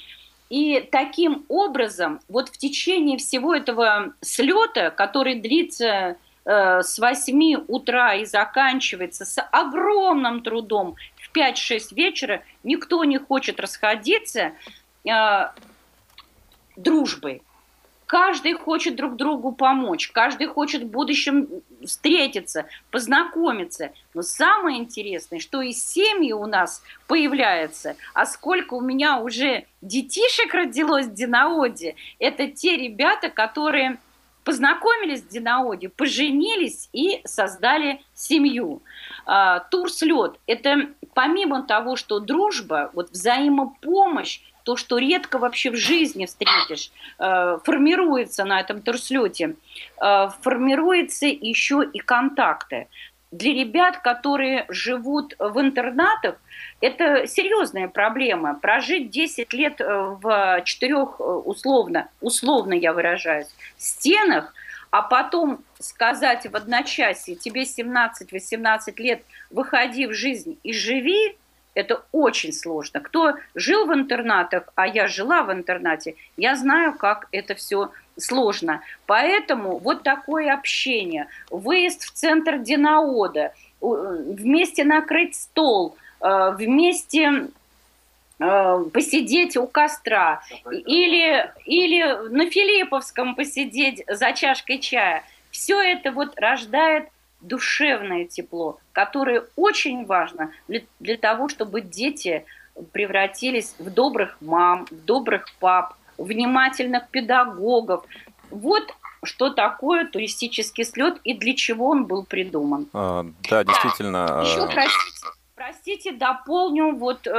И таким образом, вот в течение всего этого слета, который длится с 8 утра и заканчивается с огромным трудом в 5-6 вечера, никто не хочет расходиться э, дружбой. Каждый хочет друг другу помочь, каждый хочет в будущем встретиться, познакомиться. Но самое интересное, что и семьи у нас появляются, а сколько у меня уже детишек родилось в Динаоде, это те ребята, которые познакомились в Динаоде, поженились и создали семью. А, Турслет – это помимо того, что дружба, вот взаимопомощь, то, что редко вообще в жизни встретишь, а, формируется на этом турслете, а, формируются еще и контакты. Для ребят, которые живут в интернатах, это серьезная проблема. Прожить 10 лет э, в четырех, э, условно, условно я выражаюсь, стенах, а потом сказать в одночасье, тебе 17-18 лет, выходи в жизнь и живи, это очень сложно. Кто жил в интернатах, а я жила в интернате, я знаю, как это все сложно. Поэтому вот такое общение, выезд в центр Динаода, вместе накрыть стол – Э, вместе э, посидеть у костра или, или на Филипповском посидеть за чашкой чая. Все это вот рождает душевное тепло, которое очень важно для, для того, чтобы дети превратились в добрых мам, в добрых пап, внимательных педагогов. Вот что такое туристический слет и для чего он был придуман. А, да, действительно. Еще, а, простите, простите, дополню, вот э,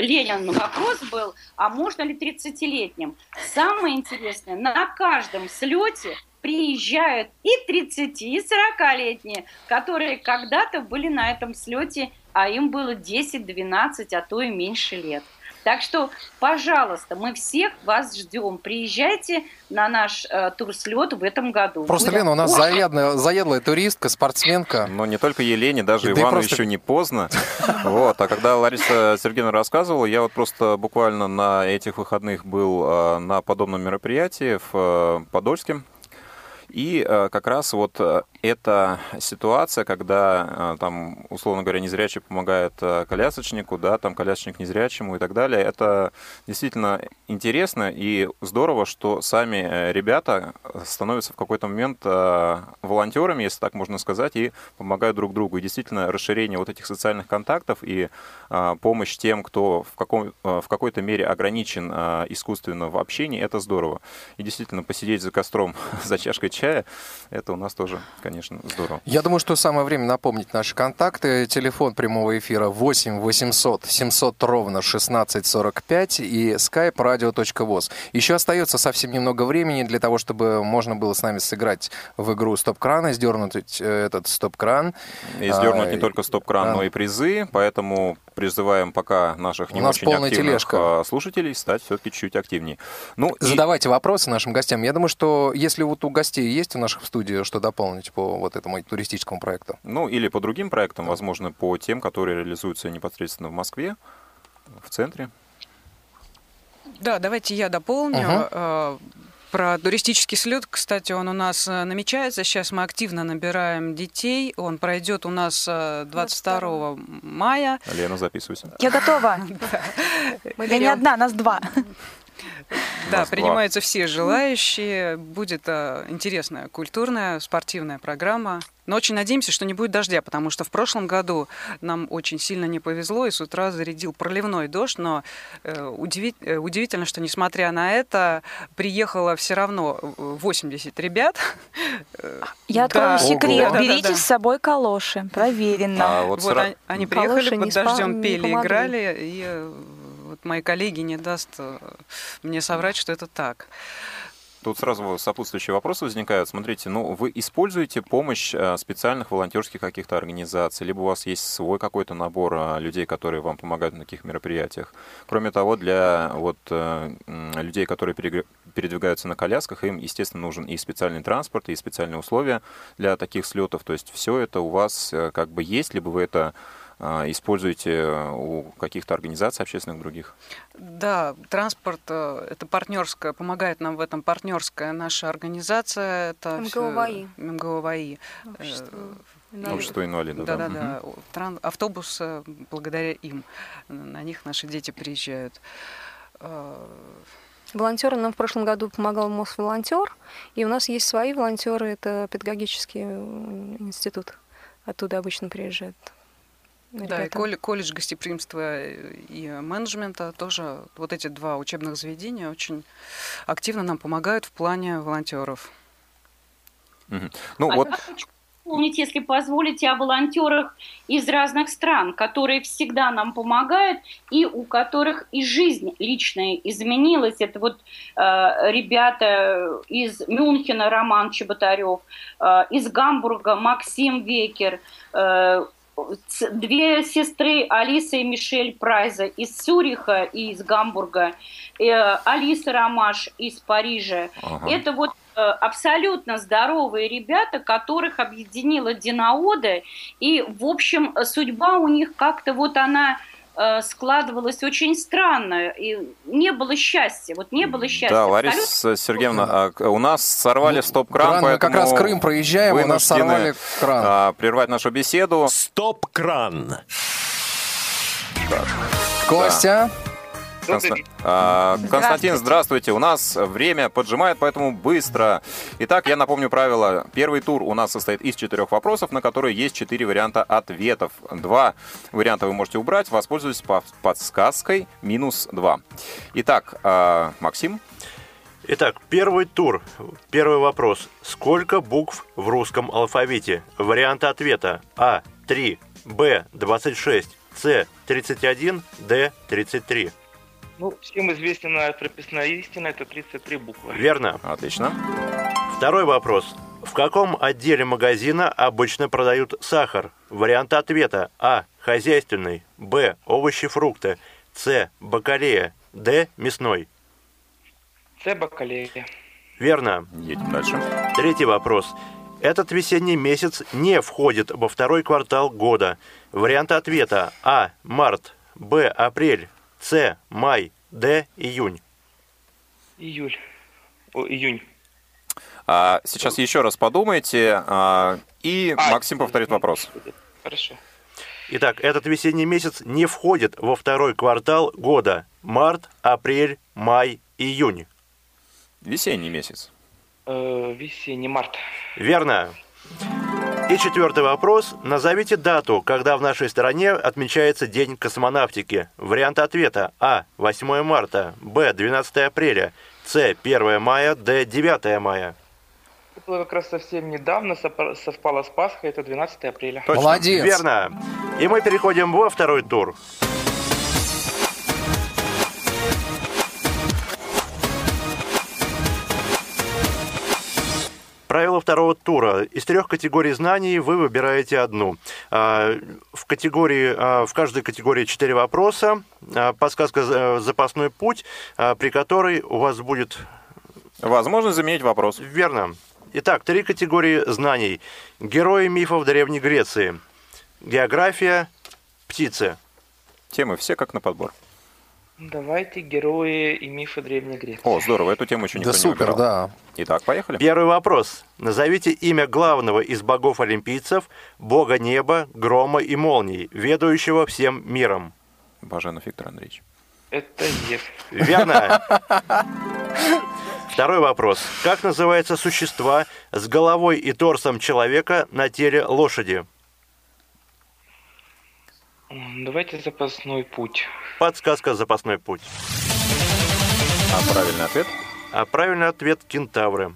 Ленин вопрос был, а можно ли 30-летним? Самое интересное, на каждом слете приезжают и 30, и 40-летние, которые когда-то были на этом слете, а им было 10, 12, а то и меньше лет. Так что, пожалуйста, мы всех вас ждем. Приезжайте на наш э, турслет в этом году. Просто, Будем... Лена, у нас заядная, заядлая туристка, спортсменка. Но не только Елене, даже Ивану просто... еще не поздно. [laughs] Вот. А когда Лариса Сергеевна рассказывала, я вот просто буквально на этих выходных был э, на подобном мероприятии в э, Подольске, и э, как раз вот э, эта ситуация, когда э, там, условно говоря, незрячий помогает колясочнику, да, там колясочник незрячему и так далее, это действительно интересно и здорово, что сами ребята становятся в какой-то момент волонтерами, если так можно сказать, и помогают друг другу. И действительно расширение вот этих социальных контактов и помощь тем, кто в, каком, в какой-то мере ограничен искусственно в общении, это здорово. И действительно посидеть за костром, [laughs] за чашкой чая, это у нас тоже, конечно, здорово. Я думаю, что самое время напомнить наши контакты. Телефон прямого эфира 8 800 700 ровно 1645 и skype radio.voz. Еще остается совсем немного времени для того, чтобы можно было с нами сыграть в игру стоп-кран и сдернуть э, этот стоп-кран. И сдернуть а, не только стоп-кран, а, но и призы, поэтому призываем пока наших не очень активных тележка. слушателей стать все-таки чуть активнее. Ну, Задавайте и... вопросы нашим гостям. Я думаю, что если вот у гостей есть у наших в студии что дополнить по вот этому туристическому проекту. Ну, или по другим проектам, возможно, по тем, которые реализуются непосредственно в Москве, в центре. Да, давайте я дополню. Угу. Про туристический слет, кстати, он у нас э, намечается. Сейчас мы активно набираем детей. Он пройдет у нас 22 э, мая. Лена, записывайся. Я готова. [laughs] Я не одна, нас два. Да, принимаются все желающие. Будет э, интересная культурная, спортивная программа. Но очень надеемся, что не будет дождя, потому что в прошлом году нам очень сильно не повезло, и с утра зарядил проливной дождь, но э, удивить, э, удивительно, что несмотря на это, приехало все равно 80 ребят. Я открою да. секрет, Ого. берите да, да, да. с собой калоши, проверено. А, вот вот сра... они приехали калоши под дождем, пели, играли, и э, вот мои коллеги не даст э, мне соврать, что это так. Тут сразу сопутствующие вопросы возникают. Смотрите, ну вы используете помощь э, специальных волонтерских каких-то организаций, либо у вас есть свой какой-то набор э, людей, которые вам помогают на таких мероприятиях. Кроме того, для вот людей, которые передвигаются на колясках, им, естественно, нужен и специальный транспорт, и специальные условия для таких слетов. То есть все это у вас как бы есть, либо вы это используете э, у каких-то организаций общественных других? Да, транспорт э, это партнерская, помогает нам в этом партнерская наша организация. Это МГУ ВАИ. МГУ ВАИ. Общество инвалидов. Да, да, да. да. Угу. Автобус, благодаря им, на них наши дети приезжают. Волонтеры нам в прошлом году помогал Мосволонтер, и у нас есть свои волонтеры, это педагогический институт. Оттуда обычно приезжают Ребята. Да, и колледж гостеприимства и менеджмента тоже вот эти два учебных заведения очень активно нам помогают в плане волонтеров. Ну а вот. Помнить, если позволите, о волонтерах из разных стран, которые всегда нам помогают и у которых и жизнь личная изменилась. Это вот э, ребята из Мюнхена Роман Чеботарев, э, из Гамбурга Максим Векер, э, две сестры Алиса и Мишель Прайза из Цюриха и из Гамбурга, э, Алиса Ромаш из Парижа. Ага. Это вот э, абсолютно здоровые ребята, которых объединила Динаода, и, в общем, судьба у них как-то вот она складывалось очень странно, и не было счастья, вот не было счастья. Да, Лариса Абсолютно... Сергеевна, а у нас сорвали ну, стоп-кран, поэтому... Мы как раз Крым проезжаем, у нас сорвали кран. А, прервать нашу беседу. Стоп-кран. Костя, Конста... А, Константин, здравствуйте. У нас время поджимает, поэтому быстро. Итак, я напомню правила. Первый тур у нас состоит из четырех вопросов, на которые есть четыре варианта ответов. Два варианта вы можете убрать, воспользуясь подсказкой минус два. Итак, а, Максим. Итак, первый тур. Первый вопрос. Сколько букв в русском алфавите? Варианты ответа. А. 3. Б. 26. С. 31. Д. 33. Ну, всем известная прописная истина – это 33 буквы. Верно. Отлично. Второй вопрос. В каком отделе магазина обычно продают сахар? Варианты ответа. А. Хозяйственный. Б. Овощи, фрукты. С. Бакалея. Д. Мясной. С. Бакалея. Верно. Едем дальше. Третий вопрос. Этот весенний месяц не входит во второй квартал года. Варианты ответа. А. Март. Б. Апрель. С. Май. Д. Июнь. Июль. О, июнь. А, сейчас еще раз подумайте, а, и а, Максим повторит вопрос. Хорошо. Итак, этот весенний месяц не входит во второй квартал года. Март, апрель, май, июнь. Весенний месяц. Э, весенний, март. Верно. И четвертый вопрос. Назовите дату, когда в нашей стране отмечается День космонавтики. Вариант ответа. А. 8 марта. Б. 12 апреля. С. 1 мая. Д. 9 мая. Это было как раз совсем недавно, совпало с Пасхой, это 12 апреля. Точно. Молодец. Верно. И мы переходим во второй тур. Правило второго тура. Из трех категорий знаний вы выбираете одну. А, в, категории, а, в каждой категории четыре вопроса. А, подсказка «Запасной путь», при которой у вас будет... Возможность заменить вопрос. Верно. Итак, три категории знаний. Герои мифов Древней Греции. География, птицы. Темы все как на подбор. Давайте герои и мифы Древней Греции. О, здорово, эту тему еще никто да супер, не выбирал. да. Итак, поехали. Первый вопрос. Назовите имя главного из богов-олимпийцев, бога неба, грома и молний, ведущего всем миром. Баженов Виктор Андреевич. Это Зев. Верно. [laughs] Второй вопрос. Как называются существа с головой и торсом человека на теле лошади? Давайте запасной путь. Подсказка «Запасной путь». А правильный ответ? А правильный ответ – кентавры.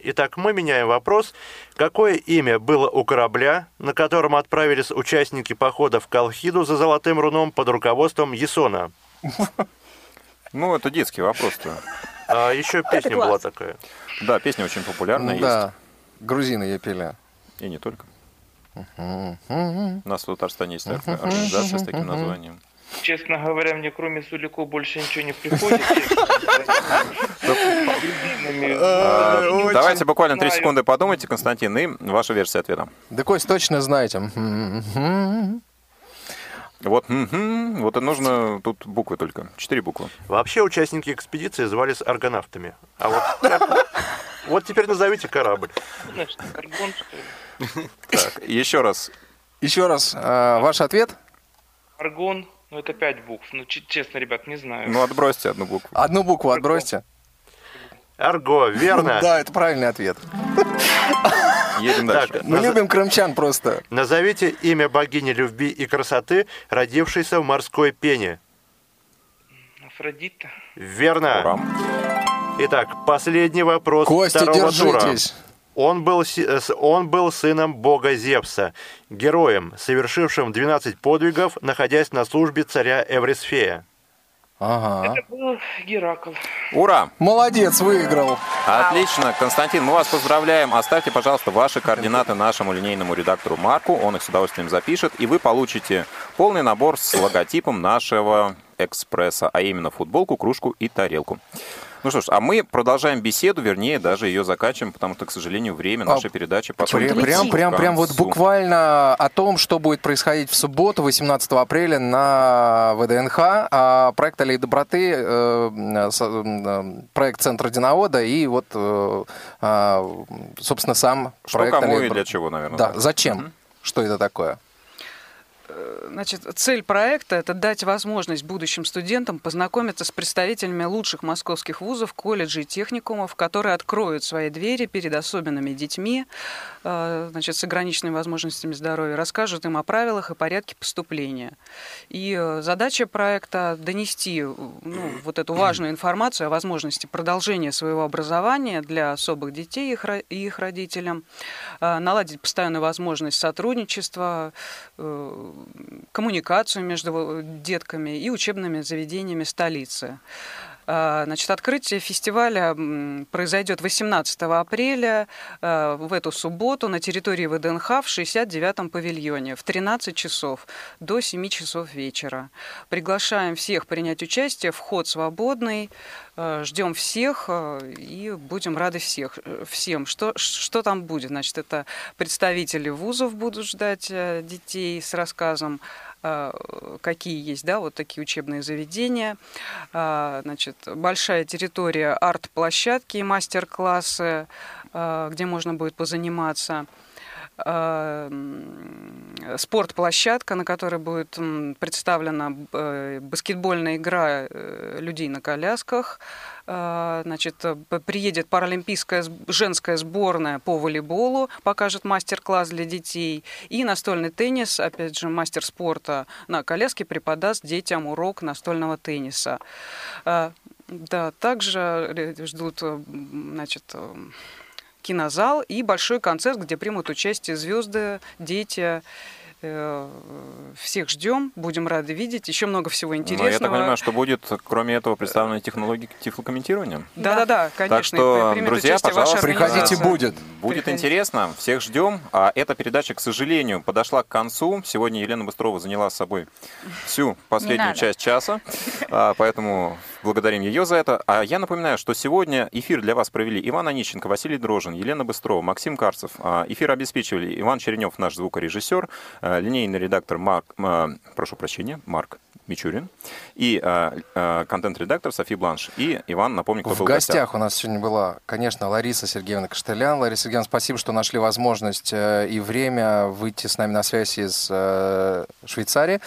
Итак, мы меняем вопрос. Какое имя было у корабля, на котором отправились участники похода в Колхиду за Золотым Руном под руководством Есона? [laughs] Ну, это детский вопрос-то. А еще песня была такая. Да, песня очень популярная Да, есть. грузины ее пели. И не только. У нас в Татарстане есть организация с таким названием. Честно говоря, мне кроме Суликов больше ничего не приходит. Давайте буквально 3 секунды подумайте, Константин, и ваша версия ответа. Да, Кость, точно знаете. Вот, вот и нужно тут буквы только, четыре буквы. Вообще участники экспедиции звались аргонавтами. А вот вот теперь назовите корабль. Так, еще раз. Еще раз, а, ваш ответ? Аргон. Ну, это пять букв. Ну, честно, ребят, не знаю. Ну, отбросьте одну букву. Одну букву отбросьте. Арго, верно? [laughs] Да, это правильный ответ. [laughs] Едем дальше. Мы любим крымчан просто. Назовите имя богини любви и красоты, родившейся в морской пене. Афродита. Верно. Итак, последний вопрос Костя, второго держитесь. тура. Он был, он был сыном бога Зевса, героем, совершившим 12 подвигов, находясь на службе царя Эврисфея. Ага. Это был Геракл. Ура! Молодец, выиграл. Отлично. Константин, мы вас поздравляем. Оставьте, пожалуйста, ваши координаты нашему линейному редактору Марку. Он их с удовольствием запишет. И вы получите полный набор с логотипом нашего экспресса, а именно футболку, кружку и тарелку. Ну что ж, а мы продолжаем беседу, вернее, даже ее заканчиваем, потому что, к сожалению, время нашей а, передачи подходит прям, прям, прям, вот буквально о том, что будет происходить в субботу, 18 апреля на ВДНХ. А проект «Аллей доброты», э, э, проект Центра Диновода и вот, э, а, собственно, сам что проект кому и для чего, наверное. Да, зачем? Угу. Что это такое? Э, значит, цель проекта – это дать возможность будущим студентам познакомиться с представителями лучших московских вузов, колледжей и техникумов, которые откроют свои двери перед особенными детьми, э, значит, с ограниченными возможностями здоровья, расскажут им о правилах и порядке поступления. И э, задача проекта – донести ну, вот эту важную информацию о возможности продолжения своего образования для особых детей и их родителям, наладить постоянную возможность сотрудничества, коммуникацию между детками и учебными заведениями столицы. А, значит, открытие фестиваля произойдет 18 апреля а, в эту субботу на территории ВДНХ в 69-м павильоне в 13 часов до 7 часов вечера. Приглашаем всех принять участие, вход свободный. А, ждем всех и будем рады всех, всем. Что, что там будет? Значит, это представители вузов будут ждать э, детей с рассказом Э, какие есть, да, вот такие учебные заведения. А, значит, большая территория арт-площадки и мастер-классы, э, где можно будет позаниматься спортплощадка, на которой будет представлена баскетбольная игра людей на колясках, значит, э, приедет паралимпийская женская сборная по волейболу, покажет мастер-класс для детей. И настольный теннис, опять же, мастер спорта на коляске преподаст детям урок настольного тенниса. Да, также ждут, э, значит, э, кинозал и большой концерт, где примут участие звезды, дети всех ждем, будем рады видеть. Еще много всего интересного. Но я так понимаю, что будет, кроме этого, представлены технологии тифлокомментирования? Да-да-да, конечно. Так что, друзья, пожалуйста, приходите, будет. Будет Приходите. интересно, всех ждем. А эта передача, к сожалению, подошла к концу. Сегодня Елена Быстрова заняла с собой всю последнюю часть часа, а, поэтому благодарим ее за это. А я напоминаю, что сегодня эфир для вас провели Иван Онищенко, Василий Дрожин, Елена Быстрова, Максим Карцев. А, эфир обеспечивали Иван Черенев, наш звукорежиссер, Э, линейный редактор Марк, э, прошу прощения, Марк Мичурин, и э, э, контент-редактор Софи Бланш. И Иван, напомню, кто в был в гостях. у нас сегодня была, конечно, Лариса Сергеевна Каштелян. Лариса Сергеевна, спасибо, что нашли возможность э, и время выйти с нами на связь из э, Швейцарии.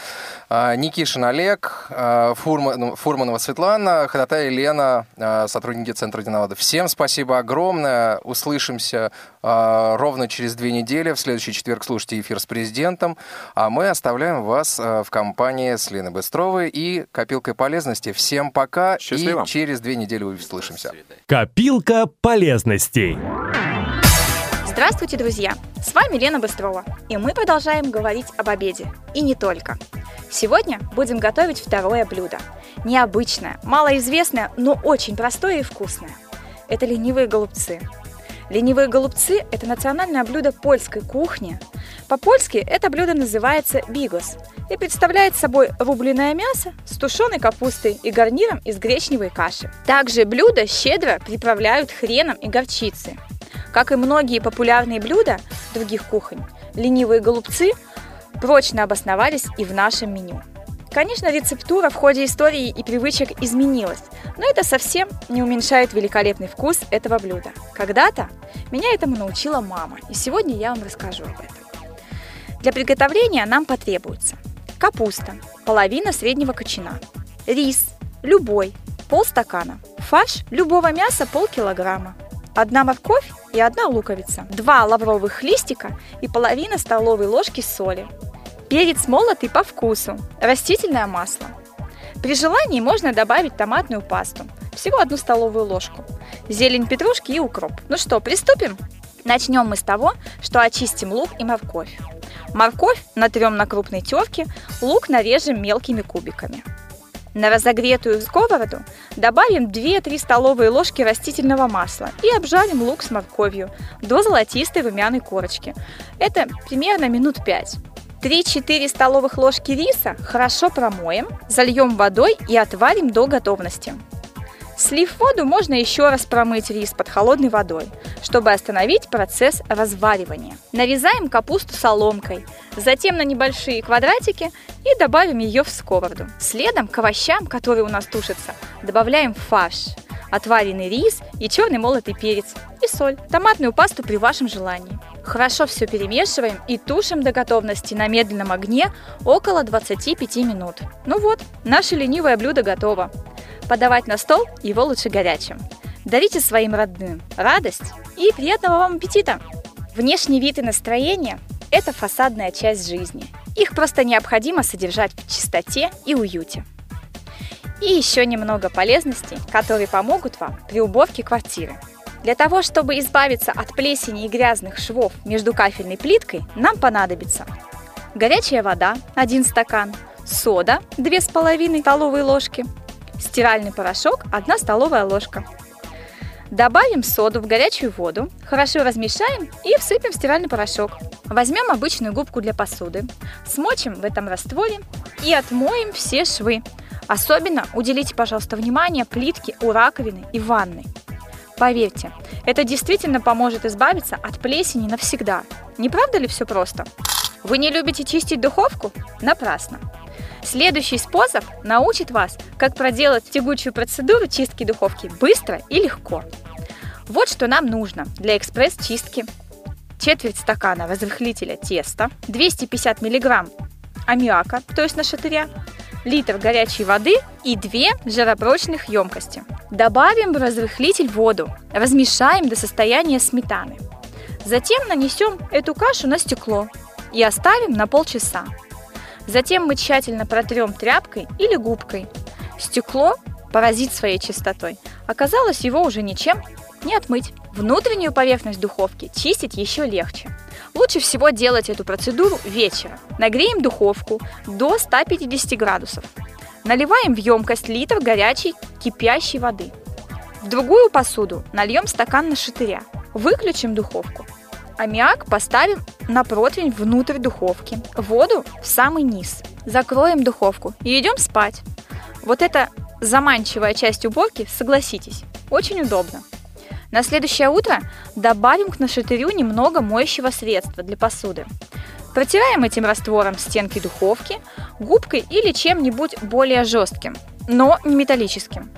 Э, Никишин Олег, э, Фурман, ну, Фурманова Светлана, Ходатай Елена, э, сотрудники Центра Динавода. Всем спасибо огромное. Услышимся э, ровно через две недели. В следующий четверг слушайте эфир с президентом. А мы оставляем вас э, в компании с Леной Быстрой Островой и Копилкой полезности. Всем пока Счастливо. и через две недели услышимся. Копилка полезностей. Здравствуйте, друзья! С вами Лена Быстрова, и мы продолжаем говорить об обеде. И не только. Сегодня будем готовить второе блюдо. Необычное, малоизвестное, но очень простое и вкусное. Это ленивые голубцы. Ленивые голубцы – это национальное блюдо польской кухни. По-польски это блюдо называется бигос – и представляет собой рубленое мясо с тушеной капустой и гарниром из гречневой каши. Также блюдо щедро приправляют хреном и горчицей. Как и многие популярные блюда других кухонь, ленивые голубцы прочно обосновались и в нашем меню. Конечно, рецептура в ходе истории и привычек изменилась, но это совсем не уменьшает великолепный вкус этого блюда. Когда-то меня этому научила мама, и сегодня я вам расскажу об этом. Для приготовления нам потребуется капуста, половина среднего кочана, рис, любой, полстакана, фарш любого мяса полкилограмма, одна морковь и одна луковица, два лавровых листика и половина столовой ложки соли, перец молотый по вкусу, растительное масло. При желании можно добавить томатную пасту, всего одну столовую ложку, зелень петрушки и укроп. Ну что, приступим? Начнем мы с того, что очистим лук и морковь. Морковь натрем на крупной терке, лук нарежем мелкими кубиками. На разогретую сковороду добавим 2-3 столовые ложки растительного масла и обжарим лук с морковью до золотистой румяной корочки. Это примерно минут 5. 3-4 столовых ложки риса хорошо промоем, зальем водой и отварим до готовности. Слив воду, можно еще раз промыть рис под холодной водой, чтобы остановить процесс разваривания. Нарезаем капусту соломкой, затем на небольшие квадратики и добавим ее в сковороду. Следом к овощам, которые у нас тушатся, добавляем фарш, отваренный рис и черный молотый перец и соль, томатную пасту при вашем желании. Хорошо все перемешиваем и тушим до готовности на медленном огне около 25 минут. Ну вот, наше ленивое блюдо готово. Подавать на стол его лучше горячим. Дарите своим родным радость и приятного вам аппетита! Внешний вид и настроение – это фасадная часть жизни. Их просто необходимо содержать в чистоте и уюте. И еще немного полезностей, которые помогут вам при уборке квартиры – для того, чтобы избавиться от плесени и грязных швов между кафельной плиткой, нам понадобится горячая вода 1 стакан, сода 2,5 столовые ложки, стиральный порошок 1 столовая ложка. Добавим соду в горячую воду, хорошо размешаем и всыпем в стиральный порошок. Возьмем обычную губку для посуды, смочим в этом растворе и отмоем все швы. Особенно уделите, пожалуйста, внимание плитке у раковины и ванны. Поверьте, это действительно поможет избавиться от плесени навсегда. Не правда ли все просто? Вы не любите чистить духовку? Напрасно. Следующий способ научит вас, как проделать тягучую процедуру чистки духовки быстро и легко. Вот что нам нужно для экспресс-чистки. Четверть стакана разрыхлителя теста, 250 мг аммиака, то есть нашатыря, литр горячей воды и две жаропрочных емкости. Добавим в разрыхлитель воду, размешаем до состояния сметаны. Затем нанесем эту кашу на стекло и оставим на полчаса. Затем мы тщательно протрем тряпкой или губкой. Стекло поразит своей чистотой. Оказалось, его уже ничем не отмыть. Внутреннюю поверхность духовки чистить еще легче. Лучше всего делать эту процедуру вечером. Нагреем духовку до 150 градусов. Наливаем в емкость литр горячей кипящей воды. В другую посуду нальем стакан на шатыря. Выключим духовку. Аммиак поставим на противень внутрь духовки. Воду в самый низ. Закроем духовку и идем спать. Вот это заманчивая часть уборки, согласитесь, очень удобно. На следующее утро добавим к нашатырю немного моющего средства для посуды. Протираем этим раствором стенки духовки, губкой или чем-нибудь более жестким, но не металлическим.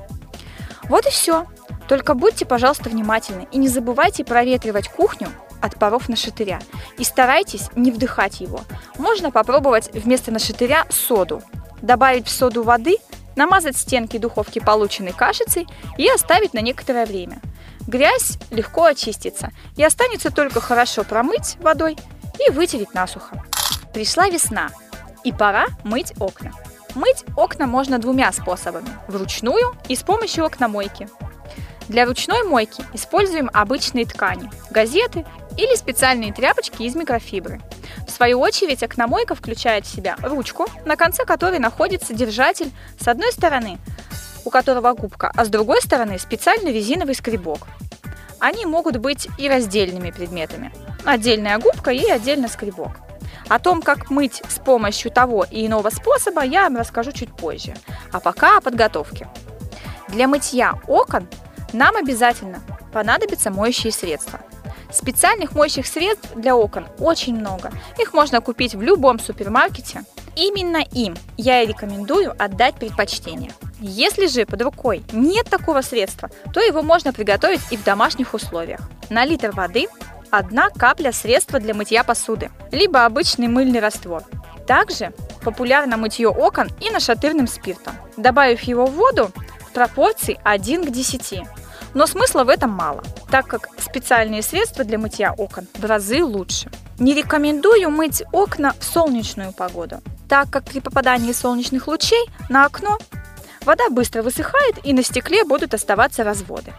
Вот и все. Только будьте, пожалуйста, внимательны и не забывайте проветривать кухню от паров нашатыря. И старайтесь не вдыхать его. Можно попробовать вместо нашатыря соду. Добавить в соду воды, намазать стенки духовки полученной кашицей и оставить на некоторое время – Грязь легко очистится и останется только хорошо промыть водой и вытереть насухо. Пришла весна, и пора мыть окна. Мыть окна можно двумя способами – вручную и с помощью окномойки. Для ручной мойки используем обычные ткани – газеты или специальные тряпочки из микрофибры. В свою очередь окномойка включает в себя ручку, на конце которой находится держатель с одной стороны – у которого губка, а с другой стороны специальный резиновый скребок. Они могут быть и раздельными предметами. Отдельная губка и отдельно скребок. О том, как мыть с помощью того и иного способа, я вам расскажу чуть позже. А пока о подготовке. Для мытья окон нам обязательно понадобятся моющие средства. Специальных моющих средств для окон очень много. Их можно купить в любом супермаркете. Именно им я и рекомендую отдать предпочтение. Если же под рукой нет такого средства, то его можно приготовить и в домашних условиях. На литр воды одна капля средства для мытья посуды, либо обычный мыльный раствор. Также популярно мытье окон и нашатырным спиртом, добавив его в воду в пропорции 1 к 10. Но смысла в этом мало, так как специальные средства для мытья окон в разы лучше. Не рекомендую мыть окна в солнечную погоду, так как при попадании солнечных лучей на окно Вода быстро высыхает и на стекле будут оставаться разводы.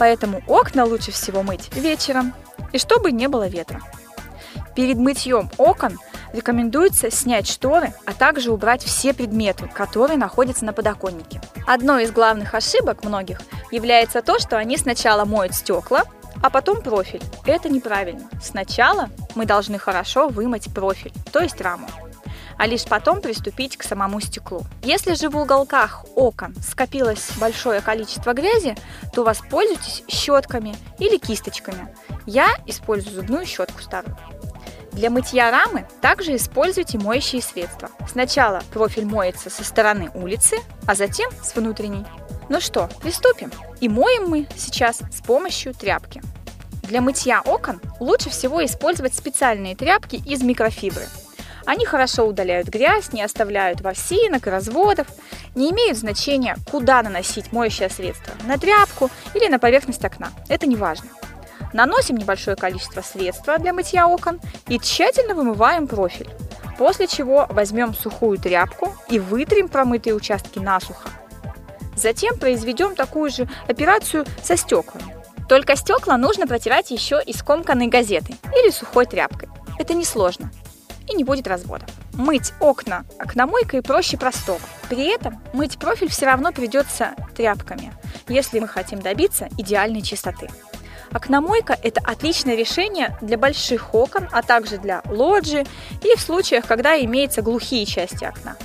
Поэтому окна лучше всего мыть вечером и чтобы не было ветра. Перед мытьем окон рекомендуется снять шторы, а также убрать все предметы, которые находятся на подоконнике. Одной из главных ошибок многих является то, что они сначала моют стекла, а потом профиль. Это неправильно. Сначала мы должны хорошо вымыть профиль, то есть раму а лишь потом приступить к самому стеклу. Если же в уголках окон скопилось большое количество грязи, то воспользуйтесь щетками или кисточками. Я использую зубную щетку старую. Для мытья рамы также используйте моющие средства. Сначала профиль моется со стороны улицы, а затем с внутренней. Ну что, приступим. И моем мы сейчас с помощью тряпки. Для мытья окон лучше всего использовать специальные тряпки из микрофибры. Они хорошо удаляют грязь, не оставляют ворсинок разводов, не имеют значения, куда наносить моющее средство – на тряпку или на поверхность окна. Это не важно. Наносим небольшое количество средства для мытья окон и тщательно вымываем профиль. После чего возьмем сухую тряпку и вытрем промытые участки насухо. Затем произведем такую же операцию со стеклами. Только стекла нужно протирать еще и скомканной газетой или сухой тряпкой. Это несложно и не будет разводов. Мыть окна окномойкой проще простого. При этом мыть профиль все равно придется тряпками, если мы хотим добиться идеальной чистоты. Окномойка – это отличное решение для больших окон, а также для лоджии и в случаях, когда имеются глухие части окна.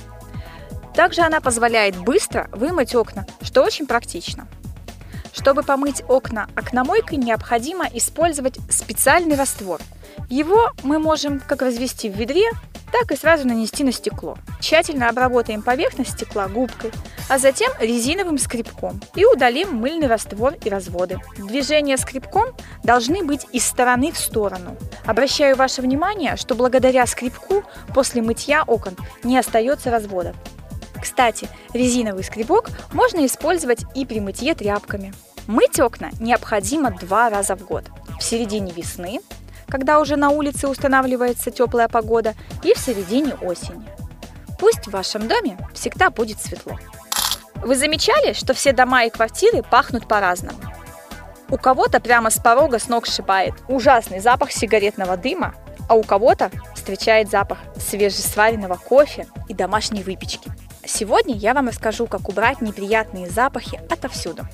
Также она позволяет быстро вымыть окна, что очень практично. Чтобы помыть окна окномойкой, необходимо использовать специальный раствор. Его мы можем как развести в ведре, так и сразу нанести на стекло. Тщательно обработаем поверхность стекла губкой, а затем резиновым скребком и удалим мыльный раствор и разводы. Движения скребком должны быть из стороны в сторону. Обращаю ваше внимание, что благодаря скребку после мытья окон не остается разводов. Кстати, резиновый скребок можно использовать и при мытье тряпками. Мыть окна необходимо два раза в год. В середине весны когда уже на улице устанавливается теплая погода, и в середине осени. Пусть в вашем доме всегда будет светло. Вы замечали, что все дома и квартиры пахнут по-разному? У кого-то прямо с порога с ног сшибает ужасный запах сигаретного дыма, а у кого-то встречает запах свежесваренного кофе и домашней выпечки. Сегодня я вам расскажу, как убрать неприятные запахи отовсюду.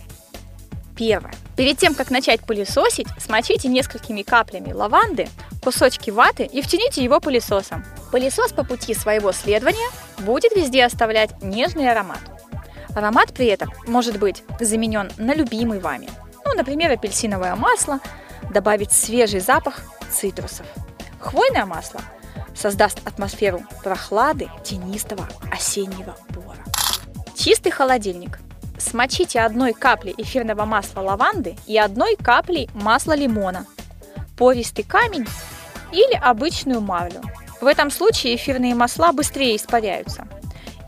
Первое. Перед тем, как начать пылесосить, смочите несколькими каплями лаванды кусочки ваты и втяните его пылесосом. Пылесос по пути своего следования будет везде оставлять нежный аромат. Аромат при этом может быть заменен на любимый вами. Ну, например, апельсиновое масло, добавить свежий запах цитрусов. Хвойное масло создаст атмосферу прохлады тенистого осеннего бора. Чистый холодильник – Смочите одной каплей эфирного масла лаванды и одной каплей масла лимона, пористый камень или обычную марлю. В этом случае эфирные масла быстрее испаряются.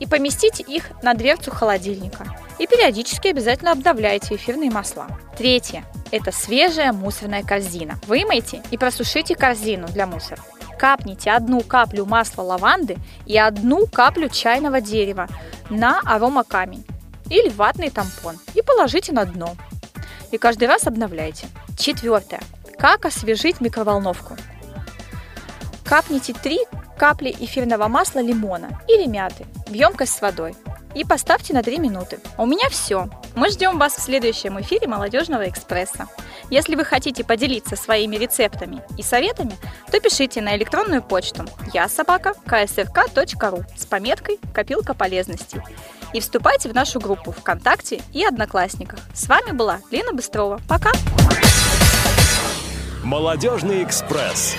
И поместите их на дверцу холодильника. И периодически обязательно обновляйте эфирные масла. Третье. Это свежая мусорная корзина. Вымойте и просушите корзину для мусора. Капните одну каплю масла лаванды и одну каплю чайного дерева на аромакамень или ватный тампон и положите на дно. И каждый раз обновляйте. Четвертое. Как освежить микроволновку? Капните 3 капли эфирного масла лимона или мяты в емкость с водой и поставьте на 3 минуты. У меня все. Мы ждем вас в следующем эфире Молодежного экспресса. Если вы хотите поделиться своими рецептами и советами, то пишите на электронную почту я собака ksrk.ru с пометкой «Копилка полезностей» и вступайте в нашу группу ВКонтакте и Одноклассниках. С вами была Лена Быстрова. Пока! Молодежный экспресс.